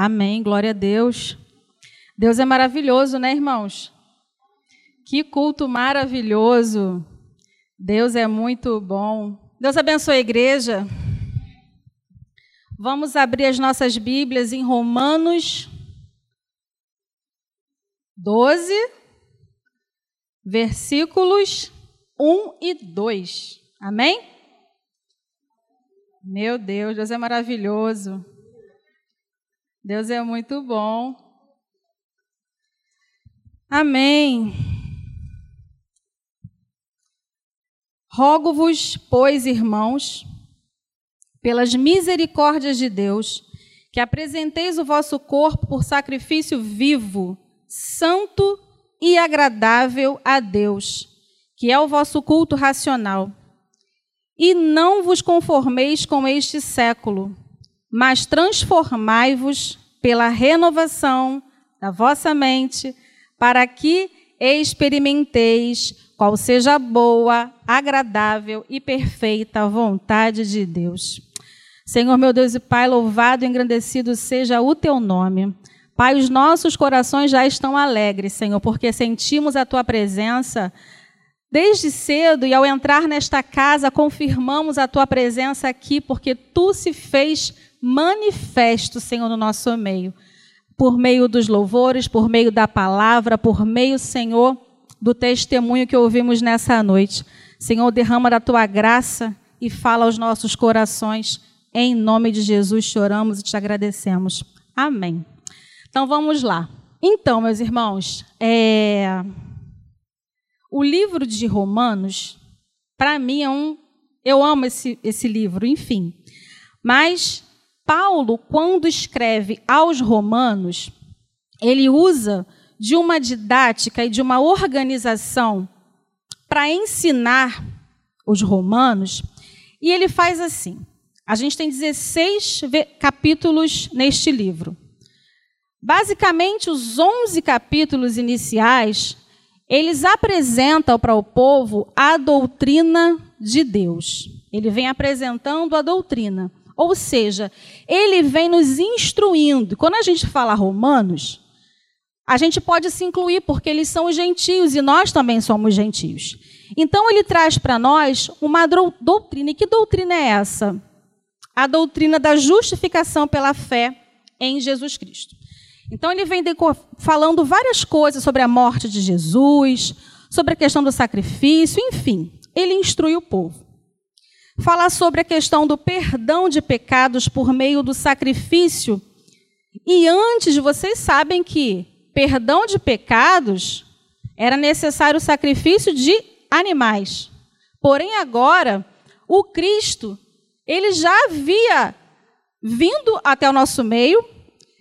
Amém. Glória a Deus. Deus é maravilhoso, né, irmãos? Que culto maravilhoso. Deus é muito bom. Deus abençoe a igreja. Vamos abrir as nossas Bíblias em Romanos 12, versículos 1 e 2. Amém? Meu Deus, Deus é maravilhoso. Deus é muito bom. Amém. Rogo-vos, pois, irmãos, pelas misericórdias de Deus, que apresenteis o vosso corpo por sacrifício vivo, santo e agradável a Deus, que é o vosso culto racional. E não vos conformeis com este século, mas transformai-vos pela renovação da vossa mente, para que experimenteis qual seja a boa, agradável e perfeita vontade de Deus. Senhor meu Deus e Pai, louvado e engrandecido seja o teu nome. Pai, os nossos corações já estão alegres, Senhor, porque sentimos a tua presença desde cedo e ao entrar nesta casa confirmamos a tua presença aqui, porque tu se fez manifesto, Senhor, no nosso meio. Por meio dos louvores, por meio da palavra, por meio, Senhor, do testemunho que ouvimos nessa noite. Senhor, derrama da tua graça e fala aos nossos corações. Em nome de Jesus choramos e te agradecemos. Amém. Então vamos lá. Então, meus irmãos, é... o livro de Romanos, para mim, é um. Eu amo esse, esse livro, enfim. Mas Paulo, quando escreve aos Romanos, ele usa de uma didática e de uma organização para ensinar os romanos, e ele faz assim. A gente tem 16 capítulos neste livro. Basicamente, os 11 capítulos iniciais, eles apresentam para o povo a doutrina de Deus. Ele vem apresentando a doutrina. Ou seja, ele vem nos instruindo. Quando a gente fala romanos, a gente pode se incluir, porque eles são os gentios e nós também somos gentios. Então, ele traz para nós uma doutrina. E que doutrina é essa? A doutrina da justificação pela fé em Jesus Cristo. Então, ele vem falando várias coisas sobre a morte de Jesus, sobre a questão do sacrifício, enfim, ele instrui o povo fala sobre a questão do perdão de pecados por meio do sacrifício. E antes, vocês sabem que perdão de pecados era necessário o sacrifício de animais. Porém, agora, o Cristo, ele já havia vindo até o nosso meio,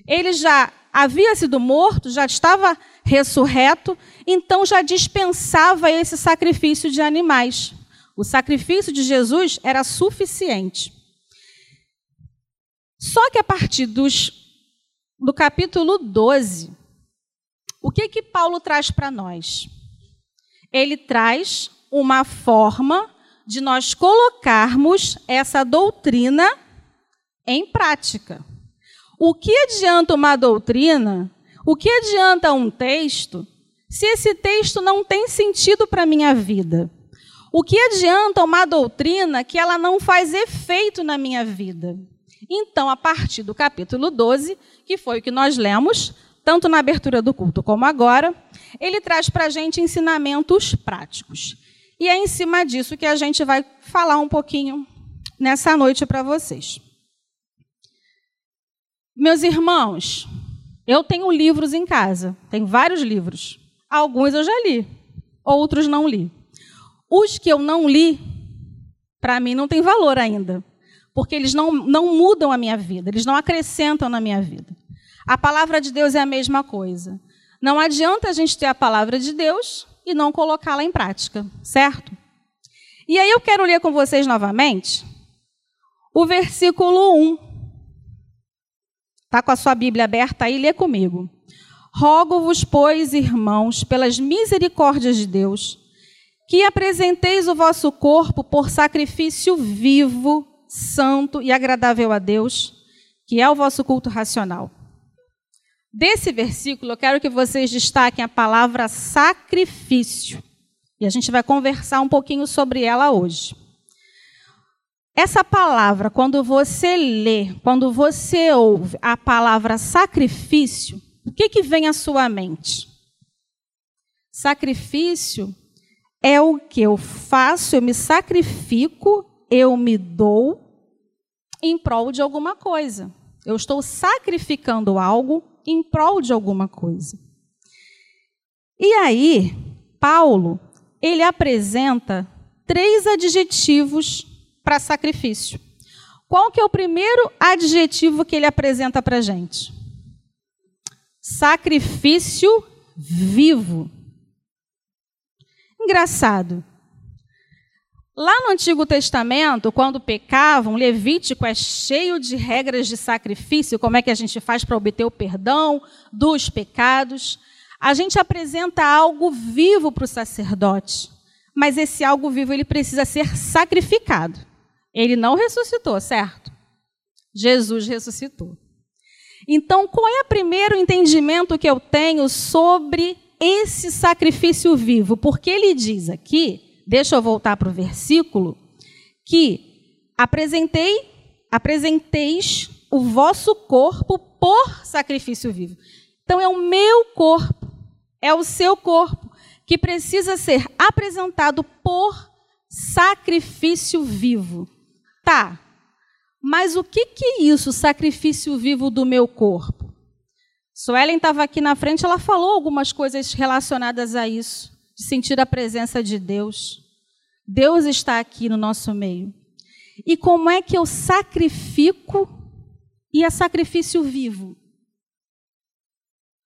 ele já havia sido morto, já estava ressurreto, então já dispensava esse sacrifício de animais. O sacrifício de Jesus era suficiente. Só que a partir dos, do capítulo 12, o que que Paulo traz para nós? Ele traz uma forma de nós colocarmos essa doutrina em prática. O que adianta uma doutrina? O que adianta um texto se esse texto não tem sentido para a minha vida? O que adianta uma doutrina que ela não faz efeito na minha vida? Então, a partir do capítulo 12, que foi o que nós lemos, tanto na abertura do culto como agora, ele traz para a gente ensinamentos práticos. E é em cima disso que a gente vai falar um pouquinho nessa noite para vocês. Meus irmãos, eu tenho livros em casa, tenho vários livros. Alguns eu já li, outros não li. Os que eu não li, para mim não tem valor ainda, porque eles não, não mudam a minha vida, eles não acrescentam na minha vida. A palavra de Deus é a mesma coisa. Não adianta a gente ter a palavra de Deus e não colocá-la em prática, certo? E aí eu quero ler com vocês novamente o versículo 1. Está com a sua Bíblia aberta aí, lê comigo. Rogo-vos, pois, irmãos, pelas misericórdias de Deus, que apresenteis o vosso corpo por sacrifício vivo, santo e agradável a Deus, que é o vosso culto racional. desse versículo, eu quero que vocês destaquem a palavra sacrifício. E a gente vai conversar um pouquinho sobre ela hoje. Essa palavra, quando você lê, quando você ouve a palavra sacrifício, o que, que vem à sua mente? Sacrifício é o que eu faço, eu me sacrifico, eu me dou em prol de alguma coisa. Eu estou sacrificando algo em prol de alguma coisa. E aí, Paulo, ele apresenta três adjetivos para sacrifício. Qual que é o primeiro adjetivo que ele apresenta para gente? Sacrifício vivo. Engraçado. Lá no Antigo Testamento, quando pecavam, Levítico é cheio de regras de sacrifício, como é que a gente faz para obter o perdão dos pecados. A gente apresenta algo vivo para o sacerdote, mas esse algo vivo ele precisa ser sacrificado. Ele não ressuscitou, certo? Jesus ressuscitou. Então, qual é o primeiro entendimento que eu tenho sobre esse sacrifício vivo? Porque ele diz aqui deixa eu voltar para o versículo, que apresentei, apresenteis o vosso corpo por sacrifício vivo. Então é o meu corpo, é o seu corpo que precisa ser apresentado por sacrifício vivo. Tá. Mas o que que é isso, sacrifício vivo do meu corpo? Suelen estava aqui na frente, ela falou algumas coisas relacionadas a isso de sentir a presença de Deus. Deus está aqui no nosso meio. E como é que eu sacrifico e é sacrifício vivo?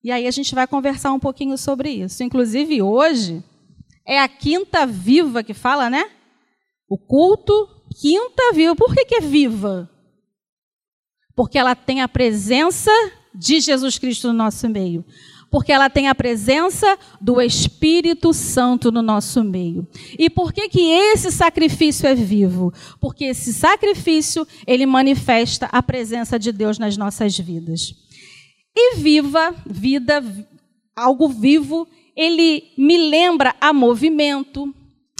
E aí a gente vai conversar um pouquinho sobre isso. Inclusive hoje é a quinta viva que fala, né? O culto quinta viva. Por que, que é viva? Porque ela tem a presença de Jesus Cristo no nosso meio porque ela tem a presença do Espírito Santo no nosso meio. E por que que esse sacrifício é vivo? Porque esse sacrifício, ele manifesta a presença de Deus nas nossas vidas. E viva, vida, algo vivo, ele me lembra a movimento,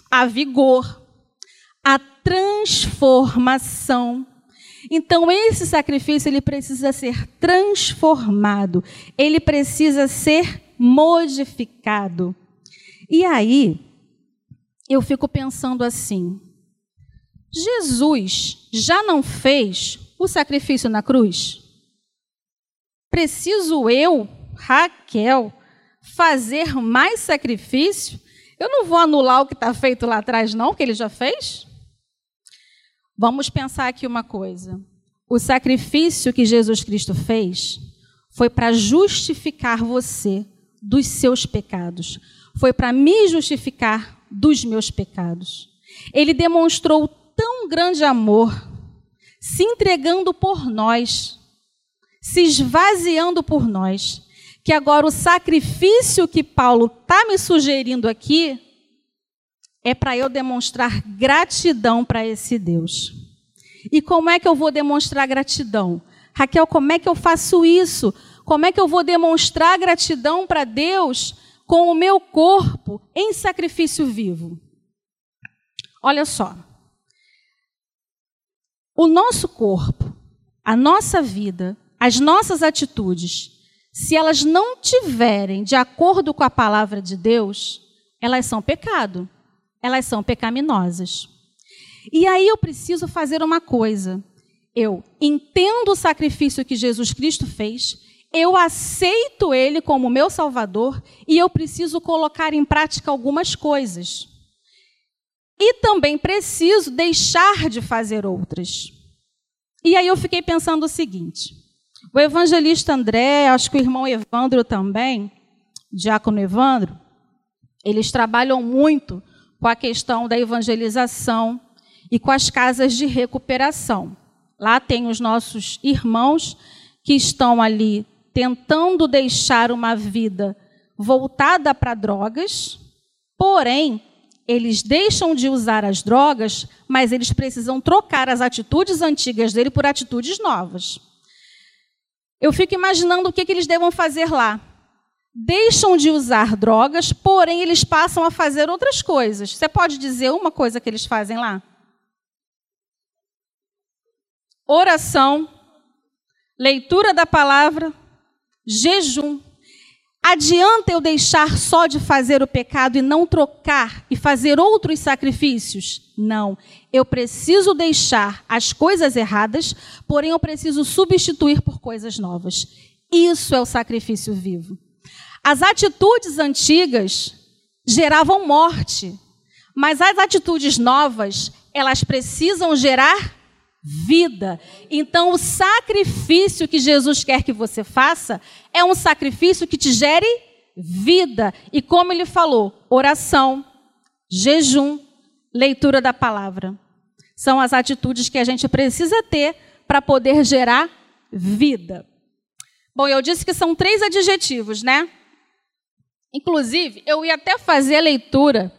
a vigor, a transformação então esse sacrifício ele precisa ser transformado, ele precisa ser modificado. E aí eu fico pensando assim: Jesus já não fez o sacrifício na cruz? Preciso eu, Raquel, fazer mais sacrifício? Eu não vou anular o que está feito lá atrás, não, que ele já fez? Vamos pensar aqui uma coisa. O sacrifício que Jesus Cristo fez foi para justificar você dos seus pecados. Foi para me justificar dos meus pecados. Ele demonstrou tão grande amor, se entregando por nós, se esvaziando por nós, que agora o sacrifício que Paulo está me sugerindo aqui é para eu demonstrar gratidão para esse Deus. E como é que eu vou demonstrar gratidão? Raquel, como é que eu faço isso? Como é que eu vou demonstrar gratidão para Deus com o meu corpo em sacrifício vivo? Olha só. O nosso corpo, a nossa vida, as nossas atitudes, se elas não tiverem de acordo com a palavra de Deus, elas são pecado elas são pecaminosas. E aí eu preciso fazer uma coisa. Eu entendo o sacrifício que Jesus Cristo fez, eu aceito ele como meu Salvador e eu preciso colocar em prática algumas coisas. E também preciso deixar de fazer outras. E aí eu fiquei pensando o seguinte: o evangelista André, acho que o irmão Evandro também, diácono Evandro, eles trabalham muito com a questão da evangelização e com as casas de recuperação. Lá tem os nossos irmãos que estão ali tentando deixar uma vida voltada para drogas, porém, eles deixam de usar as drogas, mas eles precisam trocar as atitudes antigas dele por atitudes novas. eu fico imaginando o que, que eles devam fazer lá. Deixam de usar drogas, porém eles passam a fazer outras coisas. Você pode dizer uma coisa que eles fazem lá? Oração, leitura da palavra, jejum. Adianta eu deixar só de fazer o pecado e não trocar e fazer outros sacrifícios? Não. Eu preciso deixar as coisas erradas, porém eu preciso substituir por coisas novas. Isso é o sacrifício vivo. As atitudes antigas geravam morte, mas as atitudes novas, elas precisam gerar vida. Então, o sacrifício que Jesus quer que você faça é um sacrifício que te gere vida. E como ele falou, oração, jejum, leitura da palavra. São as atitudes que a gente precisa ter para poder gerar vida. Bom, eu disse que são três adjetivos, né? Inclusive, eu ia até fazer a leitura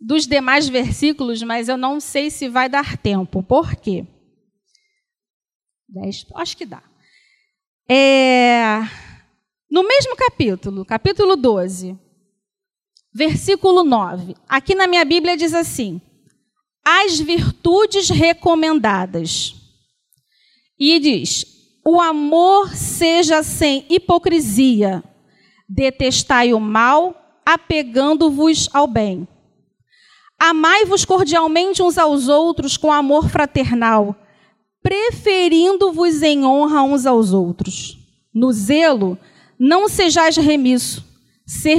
dos demais versículos, mas eu não sei se vai dar tempo. Por quê? Dez, acho que dá. É, no mesmo capítulo, capítulo 12, versículo 9. Aqui na minha Bíblia diz assim: As virtudes recomendadas. E diz: O amor seja sem hipocrisia, detestai o mal, apegando-vos ao bem. Amai-vos cordialmente uns aos outros com amor fraternal, preferindo-vos em honra uns aos outros. No zelo, não sejais remisso,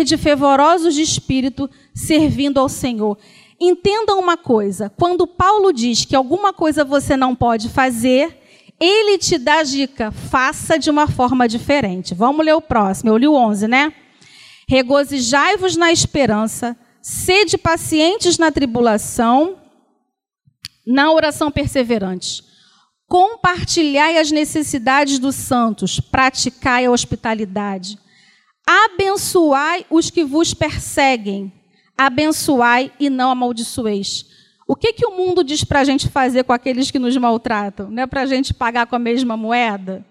de fervorosos de espírito, servindo ao Senhor. Entendam uma coisa: quando Paulo diz que alguma coisa você não pode fazer, ele te dá dica, faça de uma forma diferente. Vamos ler o próximo, eu li o 11, né? Regozijai-vos na esperança, sede pacientes na tribulação, na oração perseverante. Compartilhai as necessidades dos santos, praticai a hospitalidade. Abençoai os que vos perseguem, abençoai e não amaldiçoeis. O que, que o mundo diz para a gente fazer com aqueles que nos maltratam? Não é para a gente pagar com a mesma moeda?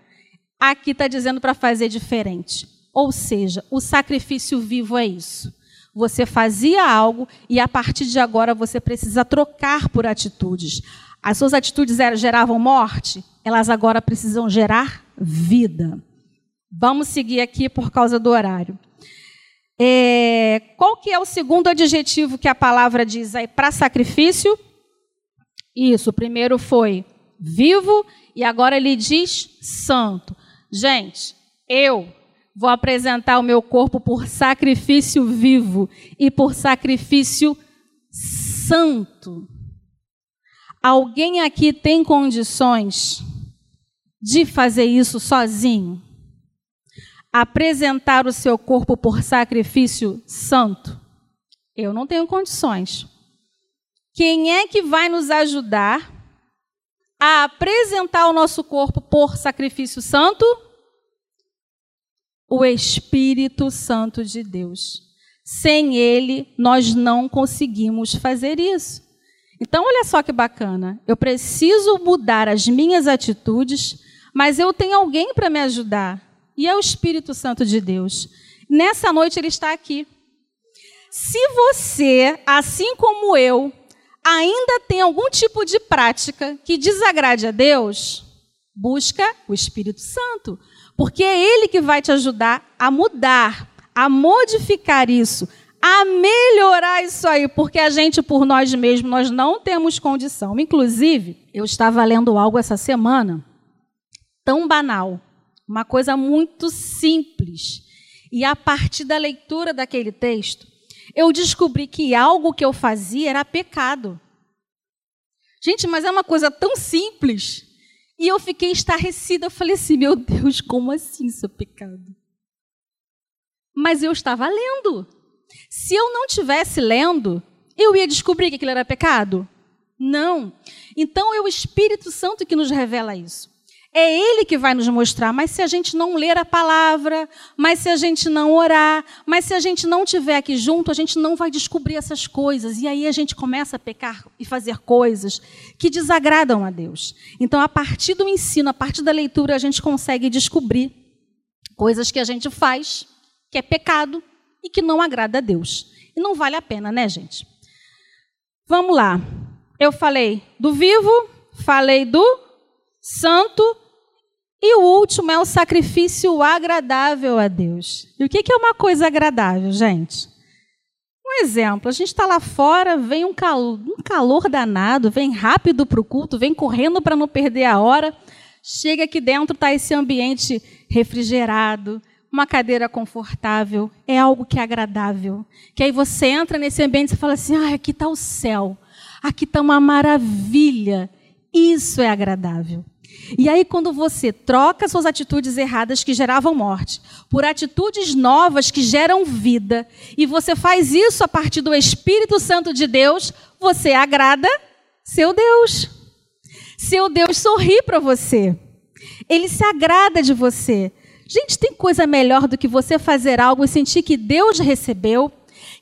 Aqui está dizendo para fazer diferente. Ou seja, o sacrifício vivo é isso. Você fazia algo e a partir de agora você precisa trocar por atitudes. As suas atitudes geravam morte, elas agora precisam gerar vida. Vamos seguir aqui por causa do horário. É, qual que é o segundo adjetivo que a palavra diz aí para sacrifício? Isso, o primeiro foi vivo e agora ele diz santo. Gente, eu Vou apresentar o meu corpo por sacrifício vivo e por sacrifício santo. Alguém aqui tem condições de fazer isso sozinho? Apresentar o seu corpo por sacrifício santo? Eu não tenho condições. Quem é que vai nos ajudar a apresentar o nosso corpo por sacrifício santo? o Espírito Santo de Deus. Sem ele, nós não conseguimos fazer isso. Então, olha só que bacana. Eu preciso mudar as minhas atitudes, mas eu tenho alguém para me ajudar. E é o Espírito Santo de Deus. Nessa noite ele está aqui. Se você, assim como eu, ainda tem algum tipo de prática que desagrade a Deus, busca o Espírito Santo. Porque é Ele que vai te ajudar a mudar, a modificar isso, a melhorar isso aí, porque a gente por nós mesmos nós não temos condição. Inclusive, eu estava lendo algo essa semana tão banal, uma coisa muito simples. E a partir da leitura daquele texto, eu descobri que algo que eu fazia era pecado. Gente, mas é uma coisa tão simples. E eu fiquei estarrecida. Eu falei assim: meu Deus, como assim isso é pecado? Mas eu estava lendo. Se eu não tivesse lendo, eu ia descobrir que aquilo era pecado? Não. Então é o Espírito Santo que nos revela isso. É Ele que vai nos mostrar. Mas se a gente não ler a palavra, mas se a gente não orar, mas se a gente não estiver aqui junto, a gente não vai descobrir essas coisas. E aí a gente começa a pecar e fazer coisas que desagradam a Deus. Então, a partir do ensino, a partir da leitura, a gente consegue descobrir coisas que a gente faz, que é pecado e que não agrada a Deus. E não vale a pena, né, gente? Vamos lá. Eu falei do vivo, falei do santo e o último é o sacrifício agradável a Deus. E o que é uma coisa agradável, gente? Um exemplo, a gente está lá fora, vem um calor, um calor danado, vem rápido para o culto, vem correndo para não perder a hora. Chega aqui dentro, está esse ambiente refrigerado, uma cadeira confortável, é algo que é agradável. Que aí você entra nesse ambiente e fala assim: ah, aqui está o céu, aqui está uma maravilha. Isso é agradável. E aí, quando você troca suas atitudes erradas que geravam morte por atitudes novas que geram vida, e você faz isso a partir do Espírito Santo de Deus, você agrada seu Deus. Seu Deus sorri para você. Ele se agrada de você. Gente, tem coisa melhor do que você fazer algo e sentir que Deus recebeu,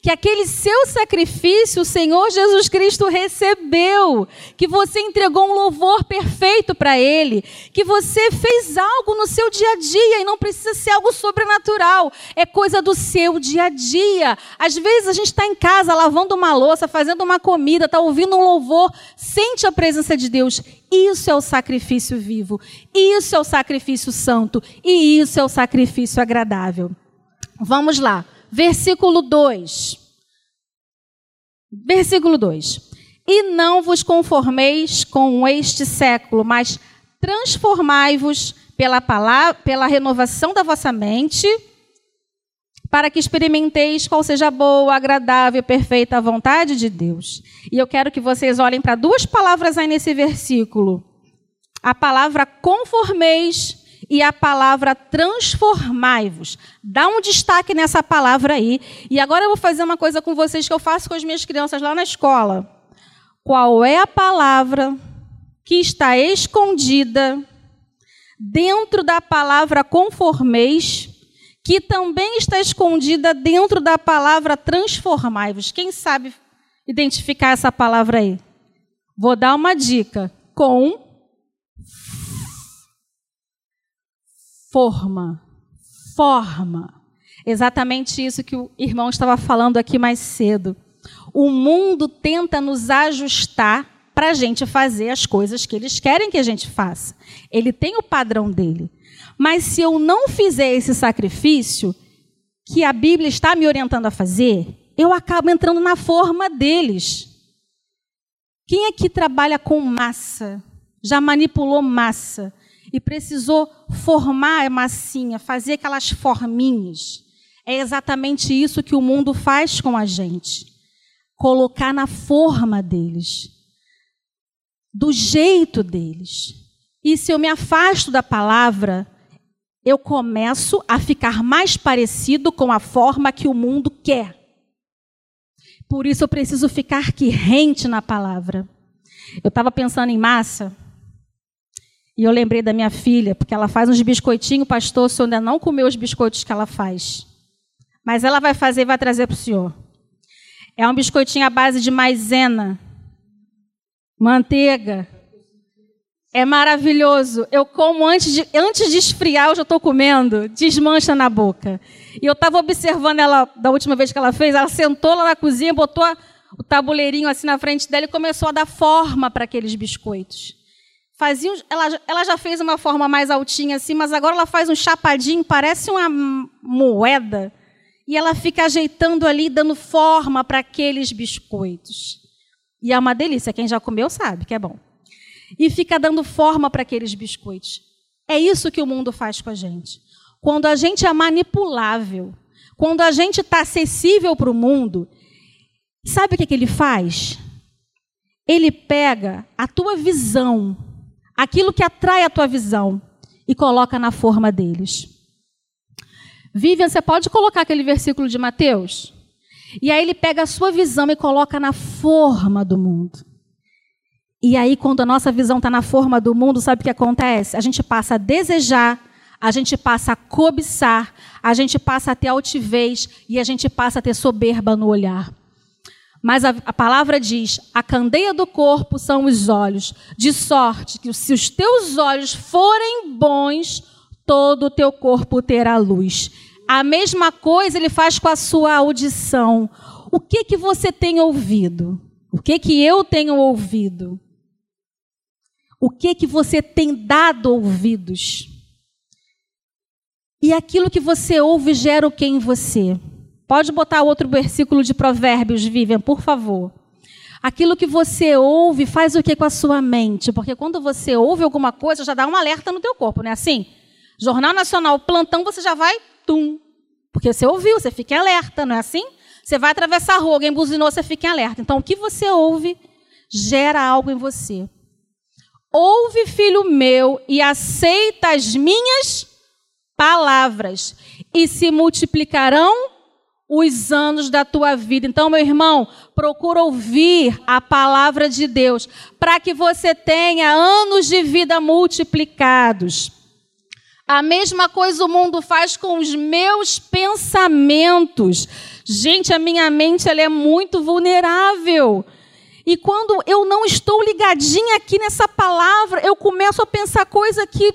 que aquele seu sacrifício o Senhor Jesus Cristo recebeu, que você entregou um louvor perfeito para Ele, que você fez algo no seu dia a dia e não precisa ser algo sobrenatural, é coisa do seu dia a dia. Às vezes a gente está em casa lavando uma louça, fazendo uma comida, está ouvindo um louvor, sente a presença de Deus. Isso é o sacrifício vivo, isso é o sacrifício santo e isso é o sacrifício agradável. Vamos lá versículo 2. Versículo 2. E não vos conformeis com este século, mas transformai-vos pela, palavra, pela renovação da vossa mente, para que experimenteis qual seja a boa, agradável e perfeita a vontade de Deus. E eu quero que vocês olhem para duas palavras aí nesse versículo. A palavra conformeis e a palavra transformai-vos. Dá um destaque nessa palavra aí. E agora eu vou fazer uma coisa com vocês que eu faço com as minhas crianças lá na escola. Qual é a palavra que está escondida dentro da palavra conformeis, que também está escondida dentro da palavra transformai-vos? Quem sabe identificar essa palavra aí? Vou dar uma dica. Com forma. Forma. Exatamente isso que o irmão estava falando aqui mais cedo. O mundo tenta nos ajustar para a gente fazer as coisas que eles querem que a gente faça. Ele tem o padrão dele. Mas se eu não fizer esse sacrifício que a Bíblia está me orientando a fazer, eu acabo entrando na forma deles. Quem aqui trabalha com massa? Já manipulou massa? E precisou formar a massinha, fazer aquelas forminhas. É exatamente isso que o mundo faz com a gente. Colocar na forma deles, do jeito deles. E se eu me afasto da palavra, eu começo a ficar mais parecido com a forma que o mundo quer. Por isso eu preciso ficar rente na palavra. Eu estava pensando em massa. E eu lembrei da minha filha, porque ela faz uns biscoitinhos, pastor, o senhor ainda não comeu os biscoitos que ela faz. Mas ela vai fazer e vai trazer para o senhor. É um biscoitinho à base de maisena, manteiga. É maravilhoso. Eu como antes de, antes de esfriar, eu já estou comendo. Desmancha na boca. E eu estava observando ela, da última vez que ela fez, ela sentou lá na cozinha, botou o tabuleirinho assim na frente dela e começou a dar forma para aqueles biscoitos. Fazia, ela, ela já fez uma forma mais altinha assim, mas agora ela faz um chapadinho, parece uma moeda. E ela fica ajeitando ali, dando forma para aqueles biscoitos. E é uma delícia, quem já comeu sabe que é bom. E fica dando forma para aqueles biscoitos. É isso que o mundo faz com a gente. Quando a gente é manipulável, quando a gente está acessível para o mundo, sabe o que, que ele faz? Ele pega a tua visão aquilo que atrai a tua visão e coloca na forma deles. Vivian, você pode colocar aquele versículo de Mateus? E aí ele pega a sua visão e coloca na forma do mundo. E aí, quando a nossa visão está na forma do mundo, sabe o que acontece? A gente passa a desejar, a gente passa a cobiçar, a gente passa a ter altivez e a gente passa a ter soberba no olhar. Mas a, a, palavra diz: a candeia do corpo são os olhos, de sorte que se os teus olhos forem bons, todo o teu corpo terá luz. A mesma coisa ele faz com a sua audição. O que que você tem ouvido? O que que eu tenho ouvido? O que que você tem dado ouvidos? E aquilo que você ouve gera o que em você? Pode botar outro versículo de Provérbios, Vivian, por favor. Aquilo que você ouve faz o que com a sua mente? Porque quando você ouve alguma coisa, já dá um alerta no teu corpo, não é assim? Jornal Nacional, plantão, você já vai, tum. Porque você ouviu, você fica em alerta, não é assim? Você vai atravessar a rua, alguém buzinou, você fica em alerta. Então, o que você ouve gera algo em você. Ouve, filho meu, e aceita as minhas palavras, e se multiplicarão os anos da tua vida. Então, meu irmão, procura ouvir a palavra de Deus para que você tenha anos de vida multiplicados. A mesma coisa o mundo faz com os meus pensamentos. Gente, a minha mente ela é muito vulnerável. E quando eu não estou ligadinha aqui nessa palavra, eu começo a pensar coisa que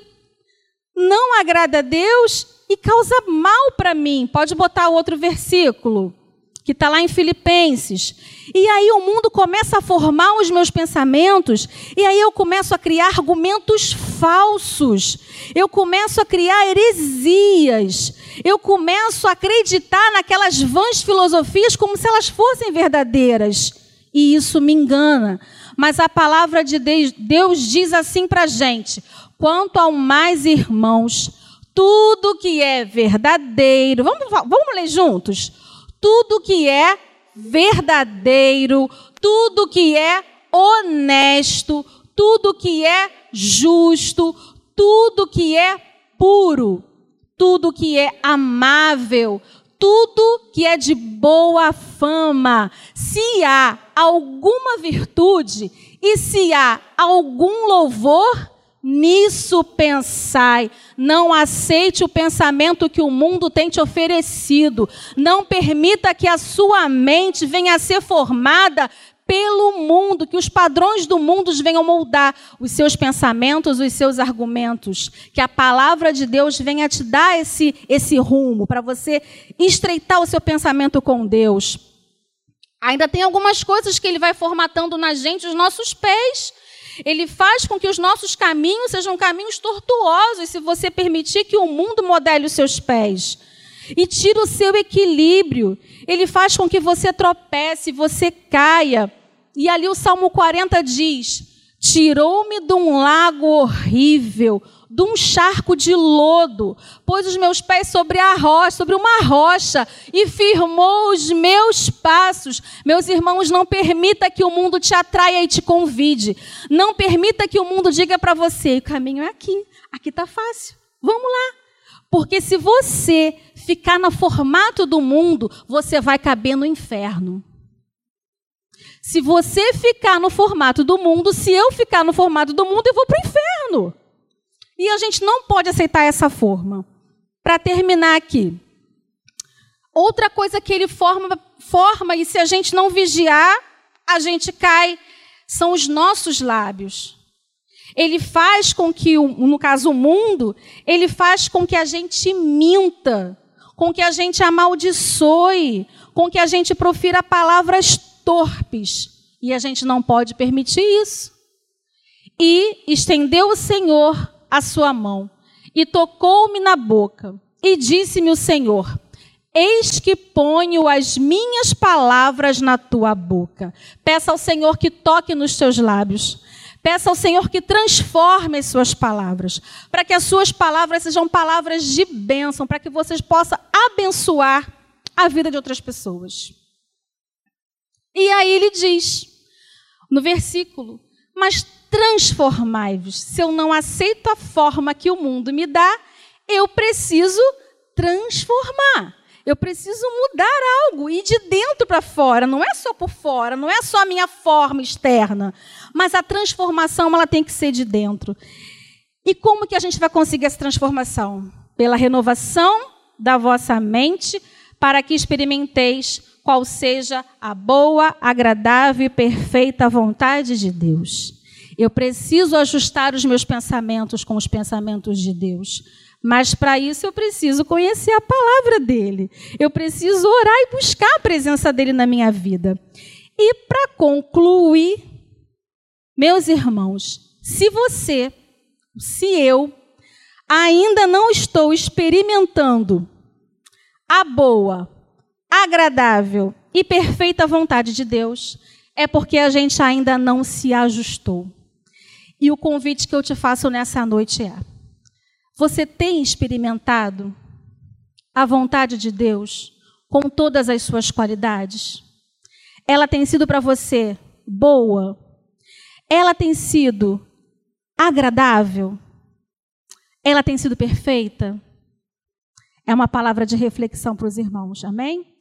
não agrada a Deus e causa mal para mim. Pode botar outro versículo, que está lá em Filipenses. E aí o mundo começa a formar os meus pensamentos, e aí eu começo a criar argumentos falsos, eu começo a criar heresias, eu começo a acreditar naquelas vãs filosofias como se elas fossem verdadeiras. E isso me engana. Mas a palavra de Deus diz assim para a gente: quanto ao mais irmãos, tudo que é verdadeiro, vamos, vamos ler juntos? Tudo que é verdadeiro, tudo que é honesto, tudo que é justo, tudo que é puro, tudo que é amável, tudo que é de boa fama. Se há alguma virtude e se há algum louvor, Nisso pensai. Não aceite o pensamento que o mundo tem te oferecido. Não permita que a sua mente venha a ser formada pelo mundo, que os padrões do mundo venham moldar os seus pensamentos, os seus argumentos. Que a palavra de Deus venha te dar esse, esse rumo, para você estreitar o seu pensamento com Deus. Ainda tem algumas coisas que ele vai formatando na gente, os nossos pés. Ele faz com que os nossos caminhos sejam caminhos tortuosos, se você permitir que o mundo modele os seus pés. E tira o seu equilíbrio. Ele faz com que você tropece, você caia. E ali o Salmo 40 diz: Tirou-me de um lago horrível, de um charco de lodo, pôs os meus pés sobre a rocha, sobre uma rocha e firmou os meus passos. Meus irmãos, não permita que o mundo te atraia e te convide. Não permita que o mundo diga para você: o caminho é aqui, aqui está fácil, vamos lá. Porque se você ficar no formato do mundo, você vai caber no inferno. Se você ficar no formato do mundo, se eu ficar no formato do mundo, eu vou para o inferno. E a gente não pode aceitar essa forma. Para terminar aqui. Outra coisa que ele forma, forma, e se a gente não vigiar, a gente cai, são os nossos lábios. Ele faz com que, no caso o mundo, ele faz com que a gente minta, com que a gente amaldiçoe, com que a gente profira palavras torpes. E a gente não pode permitir isso. E estendeu o Senhor a sua mão e tocou-me na boca. E disse-me o Senhor: Eis que ponho as minhas palavras na tua boca. Peça ao Senhor que toque nos teus lábios. Peça ao Senhor que transforme as suas palavras, para que as suas palavras sejam palavras de bênção, para que vocês possam abençoar a vida de outras pessoas. E aí ele diz, no versículo: Mas transformai-vos. Se eu não aceito a forma que o mundo me dá, eu preciso transformar. Eu preciso mudar algo, e de dentro para fora, não é só por fora, não é só a minha forma externa, mas a transformação ela tem que ser de dentro. E como que a gente vai conseguir essa transformação? Pela renovação da vossa mente, para que experimenteis qual seja a boa, agradável e perfeita vontade de Deus. Eu preciso ajustar os meus pensamentos com os pensamentos de Deus. Mas para isso eu preciso conhecer a palavra dele. Eu preciso orar e buscar a presença dele na minha vida. E para concluir, meus irmãos, se você, se eu, ainda não estou experimentando a boa, agradável e perfeita vontade de Deus, é porque a gente ainda não se ajustou. E o convite que eu te faço nessa noite é: você tem experimentado a vontade de Deus com todas as suas qualidades? Ela tem sido para você boa? Ela tem sido agradável? Ela tem sido perfeita? É uma palavra de reflexão para os irmãos, amém?